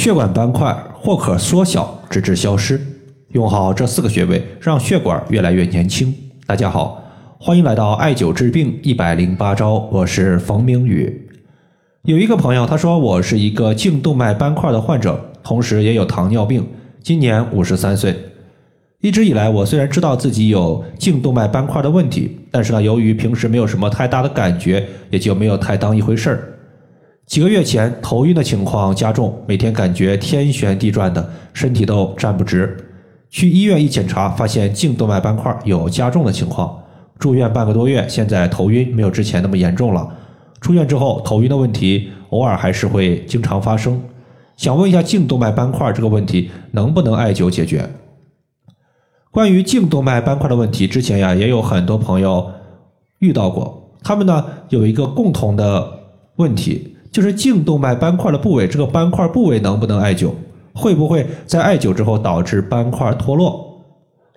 血管斑块或可缩小，直至消失。用好这四个穴位，让血管越来越年轻。大家好，欢迎来到艾灸治病一百零八招，我是冯明宇。有一个朋友，他说我是一个颈动脉斑块的患者，同时也有糖尿病，今年五十三岁。一直以来，我虽然知道自己有颈动脉斑块的问题，但是呢，由于平时没有什么太大的感觉，也就没有太当一回事儿。几个月前，头晕的情况加重，每天感觉天旋地转的，身体都站不直。去医院一检查，发现颈动脉斑块有加重的情况，住院半个多月，现在头晕没有之前那么严重了。出院之后，头晕的问题偶尔还是会经常发生。想问一下，颈动脉斑块这个问题能不能艾灸解决？关于颈动脉斑块的问题，之前呀也有很多朋友遇到过，他们呢有一个共同的问题。就是颈动脉斑块的部位，这个斑块部位能不能艾灸？会不会在艾灸之后导致斑块脱落？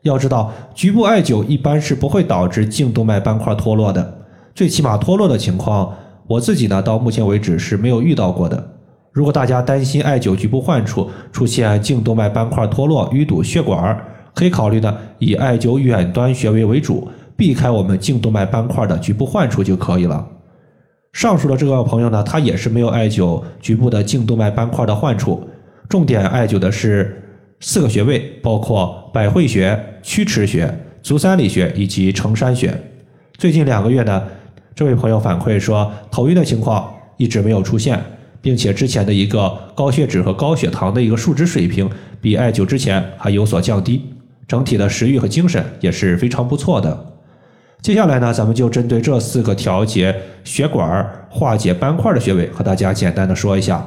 要知道，局部艾灸一般是不会导致颈动脉斑块脱落的，最起码脱落的情况，我自己呢到目前为止是没有遇到过的。如果大家担心艾灸局部患处出现颈动脉斑块脱落、淤堵血管，可以考虑呢以艾灸远端穴位为主，避开我们颈动脉斑块的局部患处就可以了。上述的这个朋友呢，他也是没有艾灸局部的颈动脉斑块的患处，重点艾灸的是四个穴位，包括百会穴、曲池穴、足三里穴以及承山穴。最近两个月呢，这位朋友反馈说头晕的情况一直没有出现，并且之前的一个高血脂和高血糖的一个数值水平比艾灸之前还有所降低，整体的食欲和精神也是非常不错的。接下来呢，咱们就针对这四个调节血管、化解斑块的穴位，和大家简单的说一下。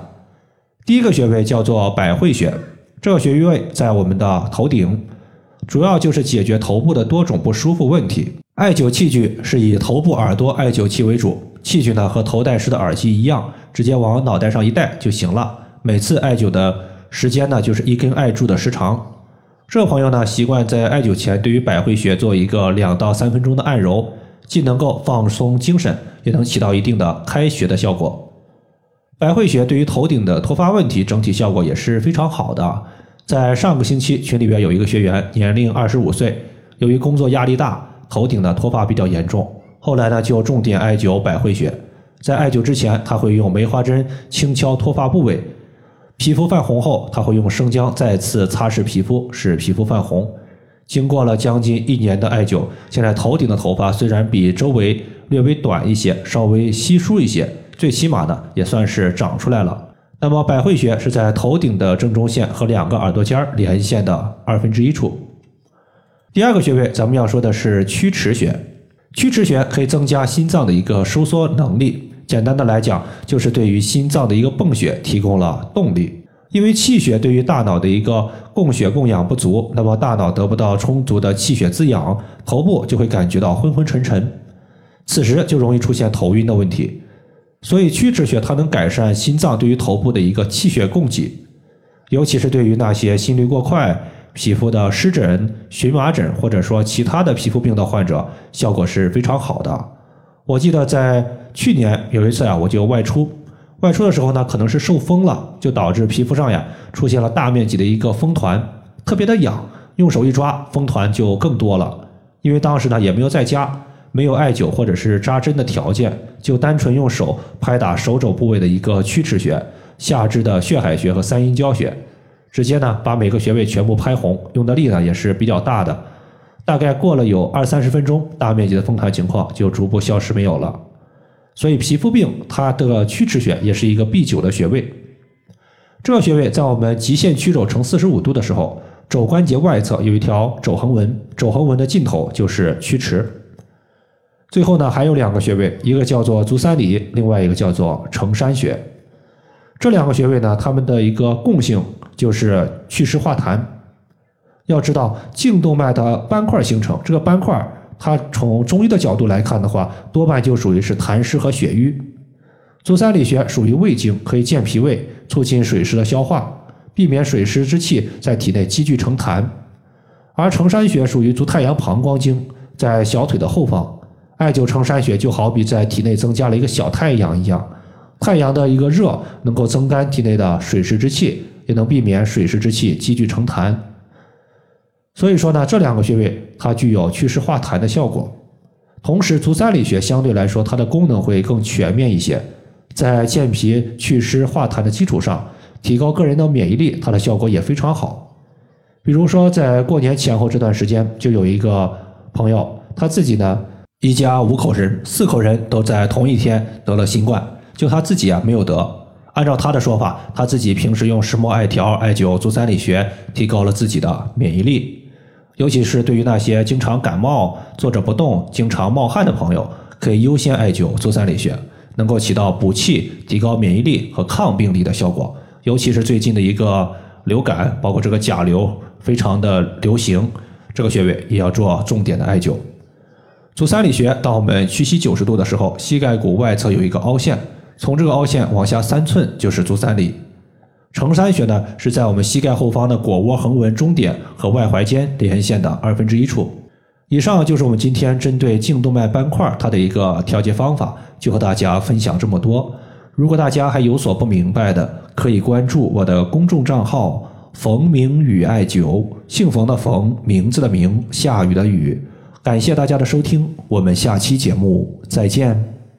第一个穴位叫做百会穴，这个穴位在我们的头顶，主要就是解决头部的多种不舒服问题。艾灸器具是以头部耳朵艾灸器为主，器具呢和头戴式的耳机一样，直接往脑袋上一戴就行了。每次艾灸的时间呢，就是一根艾柱的时长。这朋友呢，习惯在艾灸前对于百会穴做一个两到三分钟的按揉，既能够放松精神，也能起到一定的开穴的效果。百会穴对于头顶的脱发问题整体效果也是非常好的。在上个星期群里边有一个学员，年龄二十五岁，由于工作压力大，头顶的脱发比较严重，后来呢就重点艾灸百会穴。在艾灸之前，他会用梅花针轻敲脱发部位。皮肤泛红后，他会用生姜再次擦拭皮肤，使皮肤泛红。经过了将近一年的艾灸，现在头顶的头发虽然比周围略微短一些，稍微稀疏一些，最起码呢也算是长出来了。那么百会穴是在头顶的正中线和两个耳朵尖连线的二分之一处。第二个穴位，咱们要说的是曲池穴。曲池穴可以增加心脏的一个收缩能力。简单的来讲，就是对于心脏的一个泵血提供了动力。因为气血对于大脑的一个供血供氧不足，那么大脑得不到充足的气血滋养，头部就会感觉到昏昏沉沉，此时就容易出现头晕的问题。所以曲池穴它能改善心脏对于头部的一个气血供给，尤其是对于那些心率过快、皮肤的湿疹、荨麻疹或者说其他的皮肤病的患者，效果是非常好的。我记得在去年有一次啊，我就外出，外出的时候呢，可能是受风了，就导致皮肤上呀出现了大面积的一个风团，特别的痒，用手一抓，风团就更多了。因为当时呢也没有在家，没有艾灸或者是扎针的条件，就单纯用手拍打手肘部位的一个曲池穴、下肢的血海穴和三阴交穴，直接呢把每个穴位全部拍红，用的力呢也是比较大的。大概过了有二三十分钟，大面积的风团情况就逐步消失没有了。所以皮肤病它的曲池穴也是一个必灸的穴位。这个穴位在我们极限曲肘成四十五度的时候，肘关节外侧有一条肘横纹，肘横纹的尽头就是曲池。最后呢还有两个穴位，一个叫做足三里，另外一个叫做承山穴。这两个穴位呢，它们的一个共性就是祛湿化痰。要知道颈动脉的斑块形成，这个斑块它从中医的角度来看的话，多半就属于是痰湿和血瘀。足三里穴属于胃经，可以健脾胃，促进水湿的消化，避免水湿之气在体内积聚成痰。而承山穴属于足太阳膀胱经，在小腿的后方，艾灸承山穴就好比在体内增加了一个小太阳一样，太阳的一个热能够增干体内的水湿之气。也能避免水湿之气积聚成痰。所以说呢，这两个穴位它具有祛湿化痰的效果。同时，足三里穴相对来说它的功能会更全面一些，在健脾祛湿化痰的基础上，提高个人的免疫力，它的效果也非常好。比如说，在过年前后这段时间，就有一个朋友，他自己呢，一家五口人，四口人都在同一天得了新冠，就他自己啊没有得。按照他的说法，他自己平时用石墨艾条、艾灸、足三里穴，提高了自己的免疫力。尤其是对于那些经常感冒、坐着不动、经常冒汗的朋友，可以优先艾灸足三里穴，能够起到补气、提高免疫力和抗病力的效果。尤其是最近的一个流感，包括这个甲流。非常的流行，这个穴位也要做重点的艾灸。足三里穴，当我们屈膝九十度的时候，膝盖骨外侧有一个凹陷，从这个凹陷往下三寸就是足三里。承山穴呢，是在我们膝盖后方的腘窝横纹中点和外踝间连线的二分之一处。以上就是我们今天针对颈动脉斑块它的一个调节方法，就和大家分享这么多。如果大家还有所不明白的，可以关注我的公众账号。冯明宇艾灸，姓冯的冯，名字的名，下雨的雨。感谢大家的收听，我们下期节目再见。